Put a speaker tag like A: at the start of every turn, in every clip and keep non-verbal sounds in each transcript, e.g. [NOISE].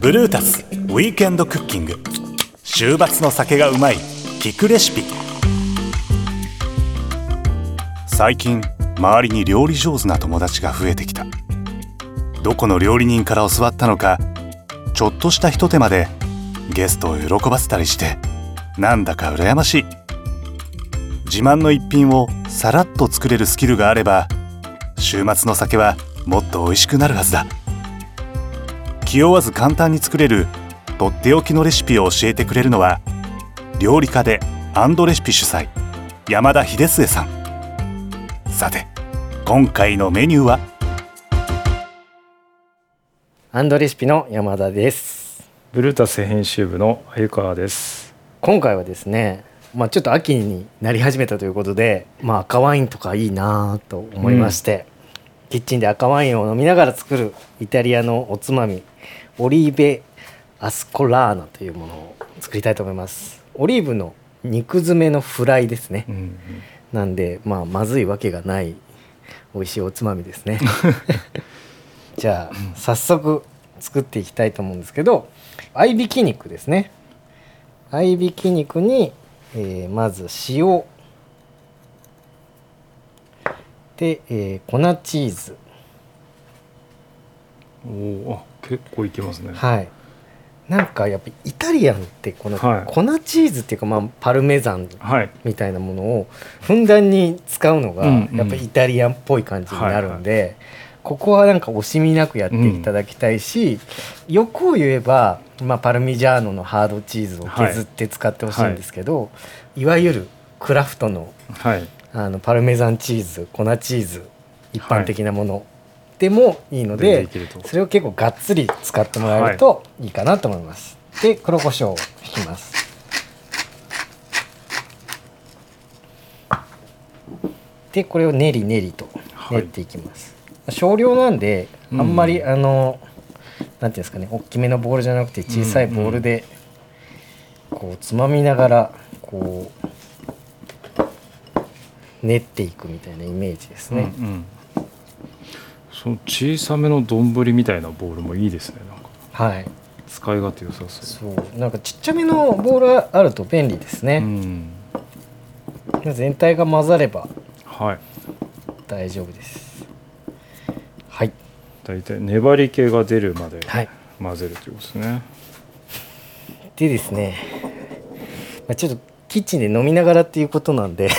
A: ブルータスウィークエンドクッキング。週末の酒がうまい聞くレシピ。最近周りに料理上手な友達が増えてきた。どこの料理人から教わったのかちょっとしたひと手間でゲストを喜ばせたりしてなんだか羨ましい。自慢の一品をさらっと作れるスキルがあれば週末の酒はもっと美味しくなるはずだ。気負わず簡単に作れるとっておきのレシピを教えてくれるのは料理家でアンドレシピ主催山田秀末さん。さて今回のメニューは？
B: アンドレシピの山田です。
C: ブルータス編集部の鮎川です。
B: 今回はですねまあちょっと秋になり始めたということでまあ赤ワインとかいいなと思いまして、キッチンで赤ワインを飲みながら作るイタリアのおつまみオリーベアスコラーナというものを作りたいと思います。オリーブの肉詰めのフライですね、
C: うん
B: なんでまあまずいわけがない美味しいおつまみですね。[LAUGHS] じゃあ早速作っていきたいと思うんですけど合いびき肉ですね。合いびき肉に、えーまず塩で、えー粉チーズ。
C: おおあ結構いけますね。
B: はい。なんかやっぱイタリアンってこの
C: はい。
B: 粉チーズっていうか、まあ、パルメザン
C: はい。
B: みたいなものをふんだんに使うのがやっぱイタリアンっぽい感じになるんで、ここはなんか惜しみなくやっていただきたいし、欲を言えば、まあ、パルミジャーノのハードチーズを削って使ってほしいんですけど、いわゆるクラフトの
C: はい
B: あのパルメザンチーズ粉チーズ一般的なもの。でもいいので、それを結構がっつり使ってもらえるとい。いかなと思います。で黒胡椒を引きます。でこれを練り練りと練っていきます。少量なんであんまり、あのなんていうんですかね大きめのボールじゃなくて小さいボールで、こうつまみながらこう練っていくみたいなイメージですね。
C: うんうんその小さめの丼みたいなボールもいいですねなんか
B: はい。
C: 使い勝手良さそう
B: そうなんかちっちゃめのボールがあると便利です
C: う
B: ね。
C: ん
B: 全体が混ざれば
C: はい
B: 大丈夫です。はい。
C: 大体粘り気が出るまで
B: はい。
C: 混ぜるということですね
B: でですね、まあ、ちょっとキッチンで飲みながらっていうことなんで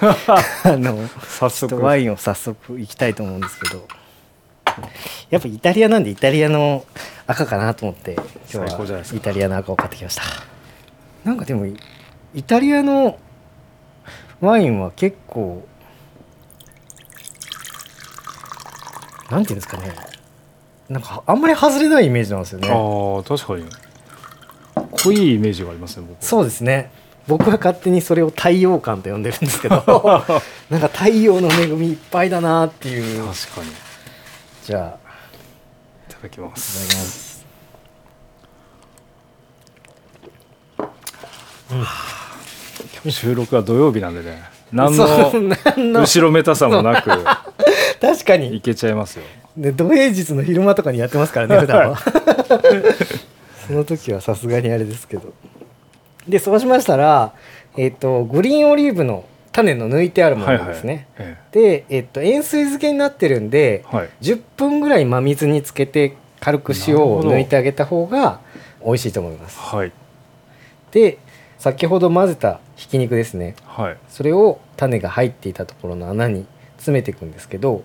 B: [LAUGHS] あの
C: 早速。
B: ワインを早速いきたいと思うんですけど。やっぱイタリアなんでイタリアの赤かなと思って今日はイタリアの赤を買ってきました。なんかでもイイタリアのワインは結構なんていうんですかね。なんかあんまり外れないイメージなんですよね。
C: ああ確かに。濃いイメージがありますね
B: そうですね僕は勝手にそれを太陽感と呼んでるんですけど [LAUGHS] なんか太陽の恵みいっぱいだなっていう。
C: 確かに。い
B: じゃあ
C: ただきま
B: いただ
C: す
B: きます。
C: 今日収録は土曜日なんでね何の後ろめたさもなく [LAUGHS]
B: 確か
C: い
B: に
C: けちゃいますよ。
B: で土平日の昼間とかにやってますからね普段は。[LAUGHS] その時はさすがにあれですけどでそうしましたらえっ、とグリーンオリーブの種の抜いてあるものですね、
C: え
B: で、えっと塩水漬けになってるんで、
C: えはい。
B: 10分ぐらい真水につけて軽く塩を抜いてあげた方が美味しいと思います。
C: はい。
B: で先ほど混ぜたひき肉ですね。
C: はい。
B: それを種が入っていたところの穴に詰めていくんですけど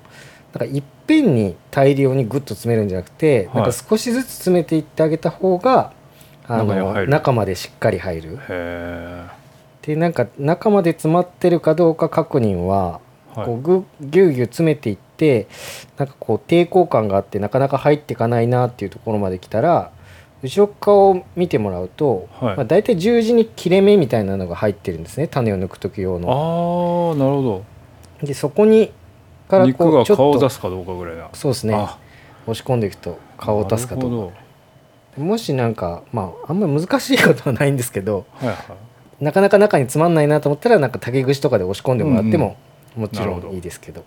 B: なんかいっぺんに大量にグッと詰めるんじゃなくて、
C: はい
B: なんか少しずつ詰めていってあげた方があの
C: 中
B: までしっかり入る。
C: へ
B: でなんか中まで詰まってるかどうか確認はこうぐぎゅうぎゅう詰めていってなんかこう抵抗感があってなかなか入っていかないなっていうところまで来たら後ろ側を見てもらうと、
C: はい。
B: まあ、大体十字に切れ目みたいなのが入ってるんですね。種を抜く時用
C: あ
B: の。
C: あなるほ
B: でそこにからこうちょっ
C: が顔を出
B: と
C: すかどうかぐらいな。
B: そうですね。
C: あ。
B: 押し込んでいくと顔を出すかと
C: なるほ
B: もしなんかまああんまり難しいことはないんですけど
C: どはいはい。
B: なかなか中につまんないなと思ったらなんか竹串とかで押し込んでもらってももちろんいいですけど。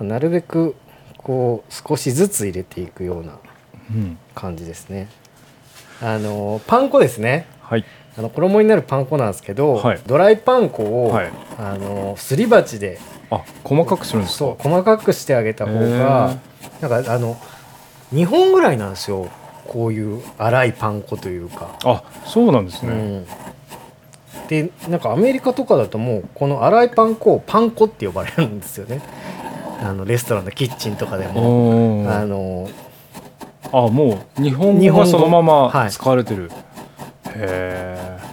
B: なるべくこう少しずつ入れていくような
C: うん。
B: 感じですね。あのパン粉ですね。
C: はい。
B: あの衣になるパン粉なんですけど、
C: はい。
B: ドライパン粉を、
C: はい。
B: あのすり鉢で
C: あ細かくするんですか？
B: そう細かくしてあげた方がなんかあの2本ぐらいなんですよこういう粗いパン粉というか。
C: あそうなんですね、
B: うん、でなんかアメリカとかだともうこの粗いパン粉をパン粉って呼ばれるんですよね。[LAUGHS] あのレストランのキッチンとかでも。あの
C: あもう日本語が
B: 日本語。
C: そのまま
B: はい。
C: 使われてる、へえ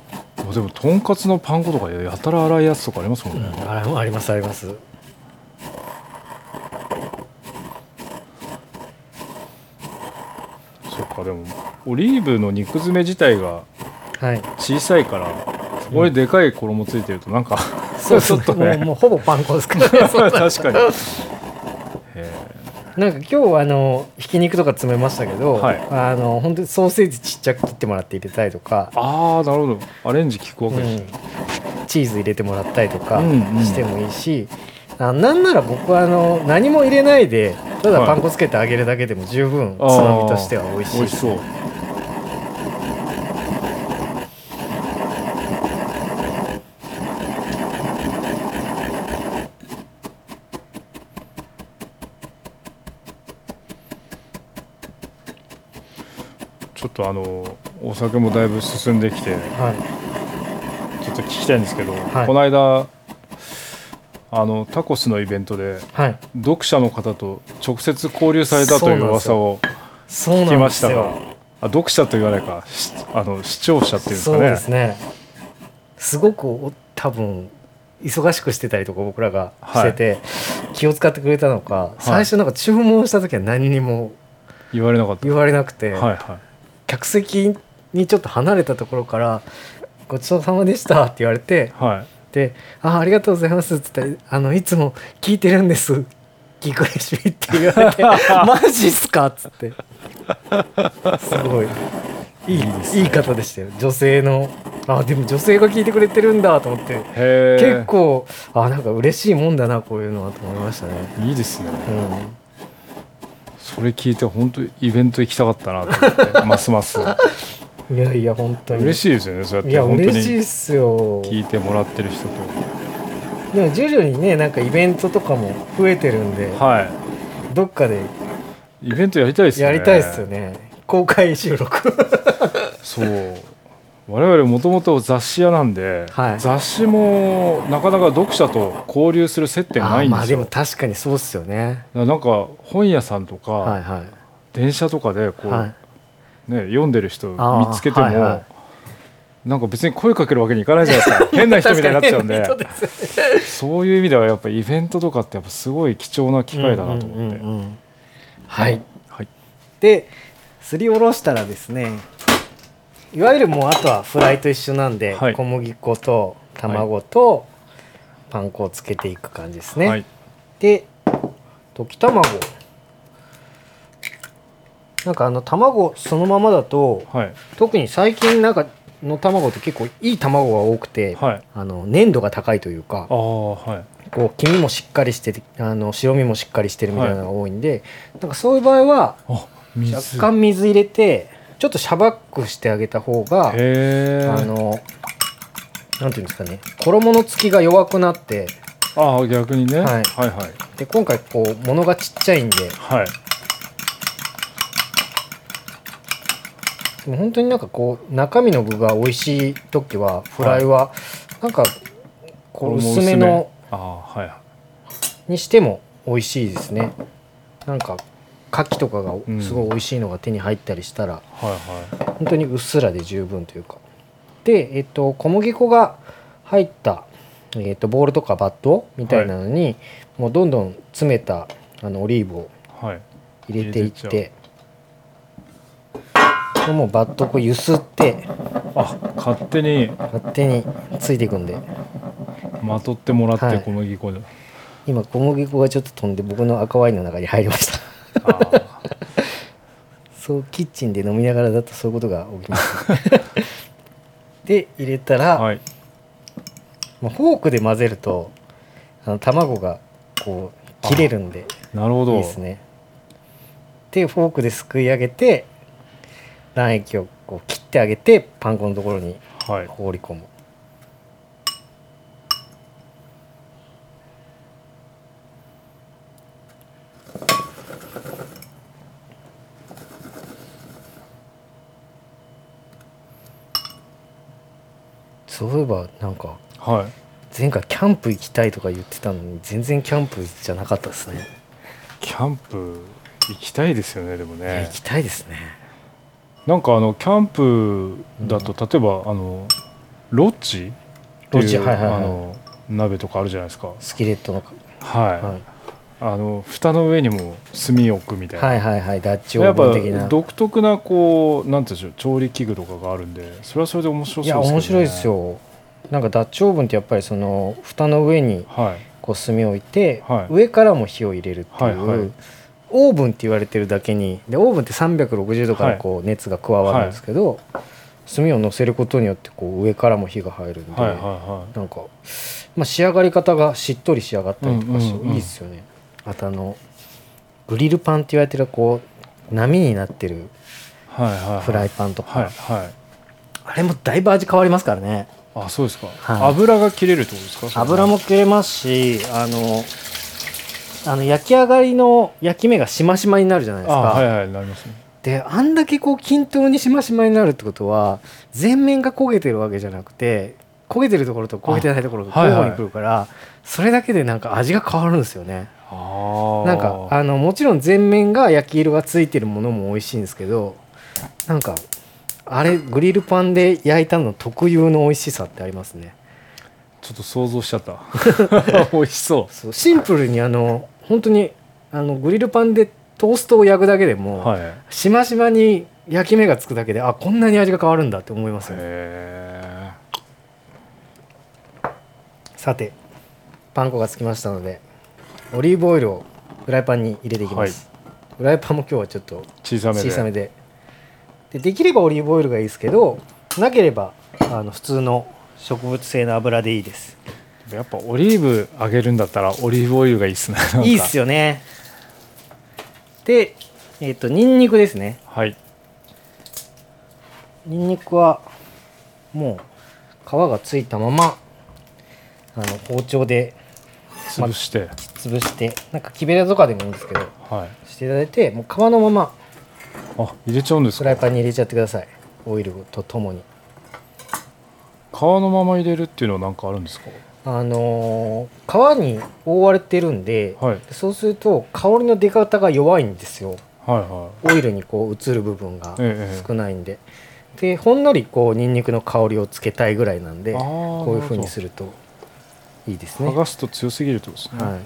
C: でもとんかつのパン粉とかやたら粗いやつとかありますもんね、
B: あありますあります
C: そっかでもオリーブの肉詰め自体が
B: はい。
C: 小さいからそこにでかい衣ついてるとなんか、
B: そうそう [LAUGHS]
C: ちょっとね。
B: もうもうほぼパン粉ですから。ね [LAUGHS]
C: 確かに。へ
B: なんか今日あのひき肉とか詰めましたけど、
C: はい。
B: あの本当にソーセージちっちゃく切ってもらって入れたりとか、
C: ああなるほど。アレンジ効くわけですね、
B: うん。チーズ入れてもらったりとか
C: うんうん。
B: してもいいし、あなんなら僕はあの何も入れないでただ
C: はい。
B: パン粉つけてあげるだけでも十分つまみとしては美味しい
C: 美味しそう。ちょっとあのお酒もだいぶ進んできて
B: はい。
C: ちょっと聞きたいんですけど、
B: はい。
C: この間あのタコスのイベントで
B: はい。
C: 読者の方と直接交流されたという噂を
B: そう
C: 聞きましたがあ読者と言わないかしあの視聴者っていうんです
B: そう
C: かね
B: ですね。すごくお多分忙しくしてたりとか僕らがしてて、気を使ってくれたのか、最初なんか注文した時は何にも
C: 言われなかった。
B: 言われなくて、
C: はいはい。
B: 客席にちょっと離れたところから「ごちそうさまでした」って言われて
C: はい
B: で「あありがとうございます」っつってあの「いつも聞いてるんです。聞くレシピ」って言われて「[LAUGHS] マジっすか?」っつって。すごい。いい
C: いいです
B: いい方でしたよ。女性のあでも女性が聞いてくれてるんだと思って。結構あなんか嬉しいもんだなこういうのはと思いましたね。
C: いいですね。
B: うん。
C: それ聞いて本当イベント行きたかったなと思ってますます [LAUGHS]
B: いやいや本当に。
C: 嬉しいですよねそうやっ
B: いや
C: て本当に
B: 嬉しいっすよ。
C: 聞いてもらってる人と。
B: でも徐々にねなんかイベントとかも増えてるんで、
C: は
B: どっかで
C: いイベントやりたいですよね。
B: やりたいっすよね。公開収録。
C: そう。我々もともと雑誌屋なんで、
B: はい。
C: 雑誌もなかなか読者と交流する接点ないん
B: あまあ
C: ですよ
B: でも確かにそうっすよね。
C: なんか本屋さんとか、
B: はいはい。
C: 電車とかでこう、
B: はい
C: ね、読んでる人見つけても、
B: はいは
C: なんか別に声かけるわけにいかないじゃないですか変な人みたいになっちゃうんで。そういう意味ではやっぱイベントとかってやっぱすごい貴重な機会だなと思って、
B: うんうんうんうん。はい。
C: はい。
B: ですりおろしたらですねいわゆるもうあとはフライと一緒なんで、
C: はい。
B: 小麦粉と卵とパン粉をつけていく感じですね、
C: はい。
B: で溶き卵なんかあの卵そのままだと
C: はい。
B: 特に最近なんかの卵って結構いい卵が多くて、
C: はい。
B: あの粘度が高いというか
C: はい。
B: こう黄身もしっかりしててあの白身もしっかりしてるみたいなのが多いんで、なんかそういう場合は若干水入れてちょっとシャバックしてあげた方があのなんていうんですかね衣のつきが弱くなって
C: ああ逆にね、
B: はい。
C: はいはい。
B: で今回こう物がちっちゃいんで
C: はい
B: でも本当になんかこう中身の具が美味しい時はフライはなんかこう
C: 衣
B: 薄めのにしても美味しいですね。なんか牡蠣とかが
C: ん。
B: すごい美味しいのが手に入ったりしたら、本当にうっすらで十分というか。で、えっと、小麦粉が入った、えっと、ボウルとかバットみたいなのに、もうどんどん詰めたあのオリーブを入れていっ
C: 入れ
B: もうバットをこう揺すって
C: あ勝手に。
B: 勝手についていくんで。
C: まとってもらって
B: はい。
C: 小麦粉で、
B: 今小麦粉がちょっと飛んで僕の赤ワインの中に入りました。[LAUGHS] そうキッチンで飲みながらだとそういうことが起きます、[LAUGHS] で入れたら、
C: はい。
B: まあフォークで混ぜるとあの卵がこう切れるんで
C: なるほど。
B: いいですね。でフォークですくい上げて卵液をこう切ってあげてパン粉のところに
C: はい。
B: 放り込む。そういえばなんか
C: はい。
B: 前回キャンプ行きたいとか言ってたのに全然キャンプじゃなかったですね。
C: キャンプ行きたいですよねでもね。
B: 行きたいですね
C: なんかあのキャンプだと、例えばあのロッジっていう
B: ロッジはいはいはい
C: あの鍋とかあるじゃないですか。
B: スキレットの、
C: はい、
B: はい、
C: あの蓋の上にも炭を置くみたいな、
B: はいはいはい。ダッチオーブン的な。
C: 独特なこうなんていうんでしょう調理器具とかがあるんでそれはそれで面白そう
B: い
C: ですね、
B: や面白いですよ。なんかダッチオーブンってやっぱりその蓋の上に
C: はい。
B: こう炭を置いて、
C: はい。
B: 上からも火を入れるっていう、
C: はいはい
B: オーブンって言われてるだけにでオーブンって360度からこう熱が加わるんですけど、炭を乗せることによってこう上からも火が入るんで、
C: はいはいは
B: なんか、まあ、仕上がり方がしっとり仕上がったりとかして、
C: うんうんうん。
B: いいですよね。あとあのグリルパンって言われてるこう波になってる
C: いはいはいはい。
B: フライパンとか、
C: はいはい。
B: あれもだいぶ味変わりますからね。
C: あそうですか、
B: はい。
C: 油が切れるってことですか？
B: 油も切れますしあのあの焼き上がりの焼き目がしましまになるじゃないですか、
C: あはいはいなりますね。
B: であんだけこう均等にしましまになるってことは全面が焦げてるわけじゃなくて焦げてるところと焦げてないところが交互に来るから、それだけでなんか味が変わるんですよね。なんかあのもちろん全面が焼き色がついてるものも美味しいんですけどなんかあれグリルパンで焼いたの特有の美味しさってありますね
C: ちょっと想像しちゃった。[LAUGHS] 美味しそう。
B: そう。シンプルにあの本当にあのグリルパンでトーストを焼くだけでも、
C: はい。
B: しましまに焼き目がつくだけであこんなに味が変わるんだって思いますよね。
C: へ
B: さてパン粉がつきましたのでオリーブオイルをフライパンに入れていきます、フライパンも今日はちょっと
C: 小さめで。
B: 小さめで。でできればオリーブオイルがいいですけどなければあの普通の植物性の油でいいです。
C: やっぱオリーブ揚げるんだったらオリーブオイルがいいっすね。
B: いいっすよね。でえっ、とニンニクですね。
C: はい。
B: ニンニクはもう皮がついたままあの包丁で
C: 潰して、
B: 潰してなんか木べらとかでもいいんですけど
C: はい。
B: していただいてもう皮のまま
C: あ入れちゃうんですか？
B: フライパンに入れちゃってください。オイルとともに
C: 皮のまま入れるっていうのは何かあるんですか？
B: あのー皮に覆われてるんで、
C: はい。
B: そうすると香りの出方が弱いんですよ。
C: はいは
B: オイルにこう移る部分が
C: いええ
B: 少ないんで、でほんのりこうニンニクの香りをつけたいぐらいなんでこういう風にす
C: る
B: るといいですね。
C: 剥がすと強すぎるとですね、
B: はい、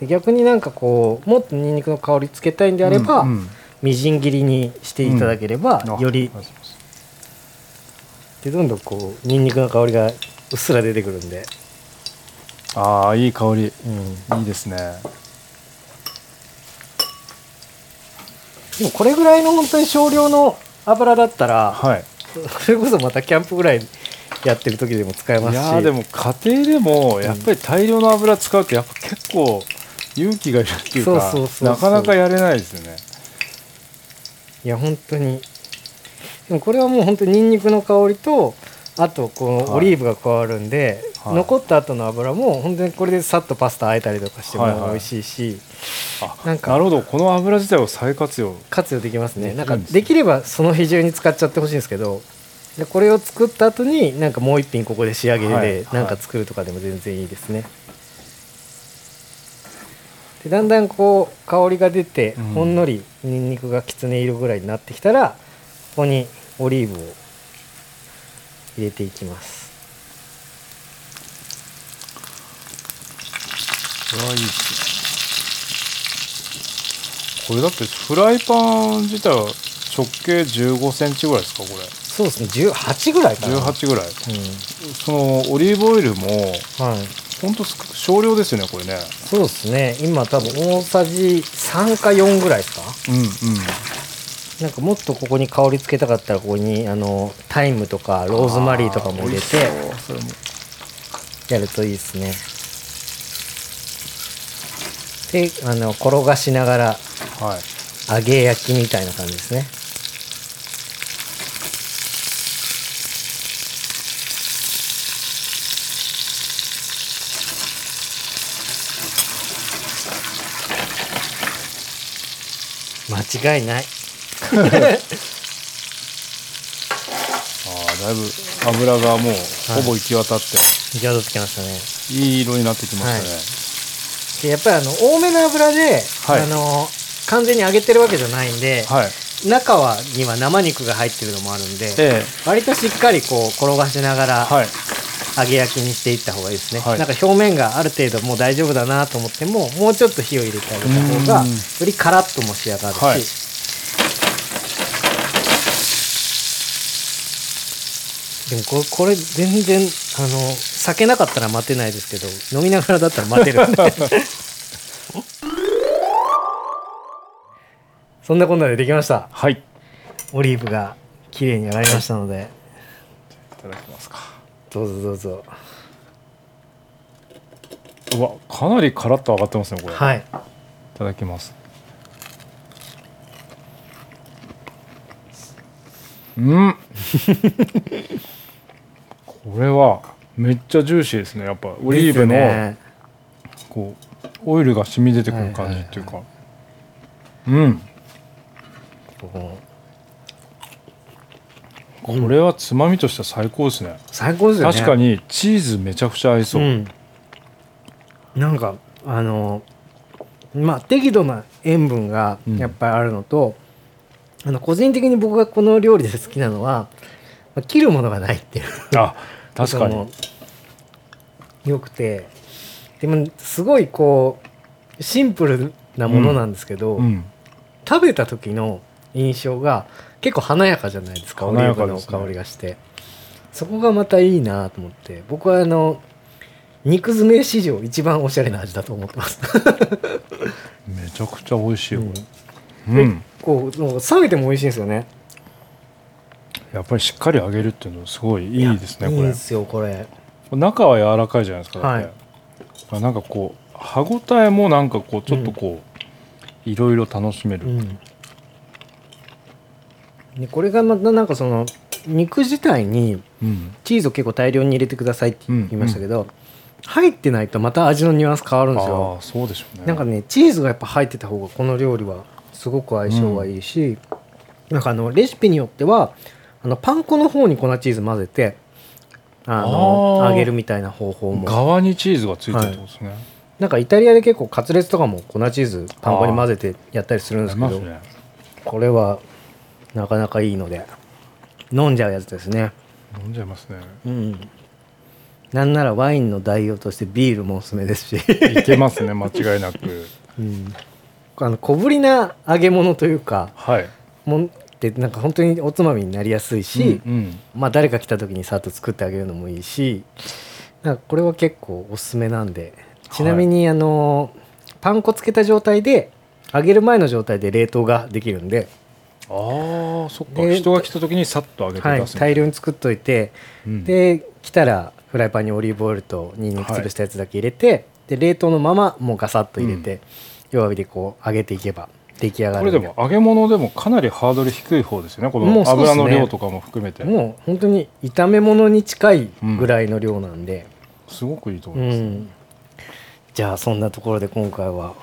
B: で逆になんかこうもっとニンニクの香りつけたいんであれば、
C: うんうん。
B: みじん切りにしていただければ、
C: あ
B: より
C: ありがとうございます
B: でどんどんこうニンニクの香りがうっすら出てくるんで、
C: ああいい香り。
B: うん、
C: いいですね。
B: でもこれぐらいの本当に少量の油だったら、
C: はい。
B: それこそまたキャンプぐらいやってる時でも使えますし。
C: いやーでも家庭でもやっぱり大量の油使うとやっぱ結構勇気がいるっていうか
B: そうそうそうそう。
C: なかなかやれないですよね。
B: いや本当にでもこれはもう本当にニンニクの香りとあとこの
C: はい。
B: オリーブが加わるんで、
C: はい。
B: 残った後の油も本当にこれでさっとパスタ和えたりとかしても
C: はいはい。
B: 美味しいし、
C: あ
B: なんか
C: なるほど。この油自体を再活用。
B: 活用できますね。なんか
C: でき
B: ればその日中に使っちゃってほしいんですけどでこれを作った後になんかもう一品ここで仕上げ
C: はい。
B: でなんか作るとかでも全然いいですね、でだんだんこう香りが出て、
C: うん。
B: ほんのりにんにくがきつね色ぐらいになってきたらここにオリーブを入れていきます。
C: これだってフライパン自体は直径1 5センチぐらいですかこれ。
B: そうですね。18ぐらいかな。
C: 18ぐらい。
B: うん。
C: そのオリーブオイルも
B: はい。
C: ほんと少量ですよねこれね。
B: そうですね。今多分大さじ3か4ぐらいですか？
C: うんうん
B: なんかもっとここに香りつけたかったらここにあのタイムとかローズマリーとかも入れてやるといいですね。であの転がしながら
C: はい。
B: 揚げ焼きみたいな感じですね。間違いない
C: あーだいぶ油がもうほぼ行き渡って、
B: 行き渡ってきましたね。
C: い、い色になってきましたね、
B: でやっぱりあの多めの油で、
C: はい。
B: あの完全に揚げてるわけじゃないんで、
C: はい。
B: 中はには生肉が入ってるのもあるんで、
C: え
B: 割としっかりこう転がしながら
C: えはい。
B: 揚げ焼きにしていった方がいいですね、
C: はい。
B: なんか表面がある程度もう大丈夫だなと思ってももうちょっと火を入れてあげた方が
C: うん。
B: よりカラッとも仕上がるし、
C: はい
B: でもこれこれ全然あの酒なかったら待てないですけど飲みながらだったら待てるんで。[LAUGHS] そんなこんなでできました。
C: はい。い
B: オリーブが綺麗に揚がりましたので。
C: ただきますか。
B: どうぞどうぞ。
C: うわかなりカラッと揚がってますねこれ、い、
B: はい
C: ただきます。[LAUGHS] うんこれはめっちゃジューシーですね。やっぱオリーブの、こうオイルが染み出てくる感じっていうか、うん。
B: こ
C: これはつまみとしては最高ですね、
B: う最高ですよね。
C: 確かにチーズめちゃくちゃ合いそう、
B: ん、なんかあのまあ適度な塩分がやっぱりあるのと、あの個人的に僕がこの料理で好きなのは、まあ切るものがないっていう。
C: あ確かに。
B: こともよくて。でもすごいこうシンプルなものなんですけど、
C: うん。
B: 食べた時の印象が結構華やかじゃないですかオリーブの香りがして、そこがまたいいなと思って。僕はあの肉詰め史上一番おしゃれな味だと思ってます。
C: めちゃくちゃ美味しいよ。
B: うん。
C: これうん、
B: こうなんか冷めても美味しいんですよね
C: やっぱりしっかり揚げるっていうのすごいいいですねこれ。
B: いいですよこれ。
C: 中は柔らかいじゃないですか
B: はい
C: まあなんかこう歯ごたえもなんかこうちょっとこう、いろいろ楽しめる、
B: うん。でこれがまたなんかその肉自体に
C: うん。
B: チーズを結構大量に入れてくださいって言いましたけど、入ってないとまた味のニュアンス変わるんですよ。
C: ああそうでしょうね。
B: なんかねチーズがやっぱ入ってた方がこの料理はすごく相性がいいし、なんかあのレシピによってはあのパン粉の方に粉チーズ混ぜてあの揚げるみたいな方法も。
C: 側にチーズがついてるってことですね、
B: なんかイタリアで結構カツレツとかも粉チーズパン粉に混ぜてやったりするんですけど、
C: ね
B: これはなかなかいいので飲んじゃうやつですね。
C: 飲んじゃいますね。
B: うん。なんならワインの代用としてビールもおすすめですし。
C: いけますね間違いなく。[LAUGHS]
B: うん。あの小ぶりな揚げ物というか
C: はい。
B: もんってなんか本当におつまみになりやすいし、
C: うんうん。
B: まあ誰か来た時にさっと作ってあげるのもいいしなんかこれは結構おすすめなんでちなみにあの、パン粉つけた状態で揚げる前の状態で冷凍ができるんで、
C: ああそっか。
B: で
C: 人が来た時にさっと揚げて
B: はい大量に作っといて、
C: うん。
B: で来たらフライパンにオリーブオイルとニンニク潰したやつだけ入れて、で冷凍のままもうガサッと入れて、弱火でこう揚げていけば出来上が
C: こ
B: る。ん
C: れでも揚げ物でもかなりハードル低い方ですよねこの油の量とかも含めて、
B: もう本当に炒め物に近いぐらいの量なんで、
C: すごくいいと
B: う
C: 思います、
B: ん。じゃあそんなところで今回は、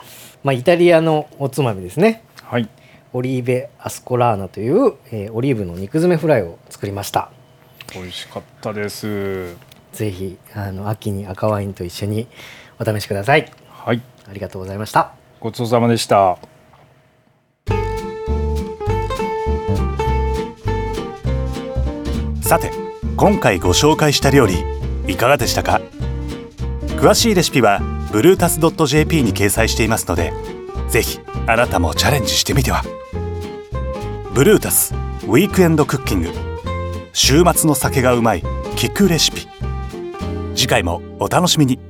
B: まあ、イタリアのおつまみですね。
C: はい。
B: オリーベ・アスコラーナという、えーオリーブの肉詰めフライを作りました。
C: 美味しかったです。
B: ぜひあの秋に赤ワインと一緒にお試しください。
C: はい。
B: ありがとうございました。
C: ごちそうさまでした
A: さて今回ご紹介した料理いかがでしたか？詳しいレシピはブルータス .jp に掲載していますのでぜひあなたもチャレンジしてみては。ブルータスウィークエンドクッキング。週末の酒がうまい聞くレシピ。次回もお楽しみに。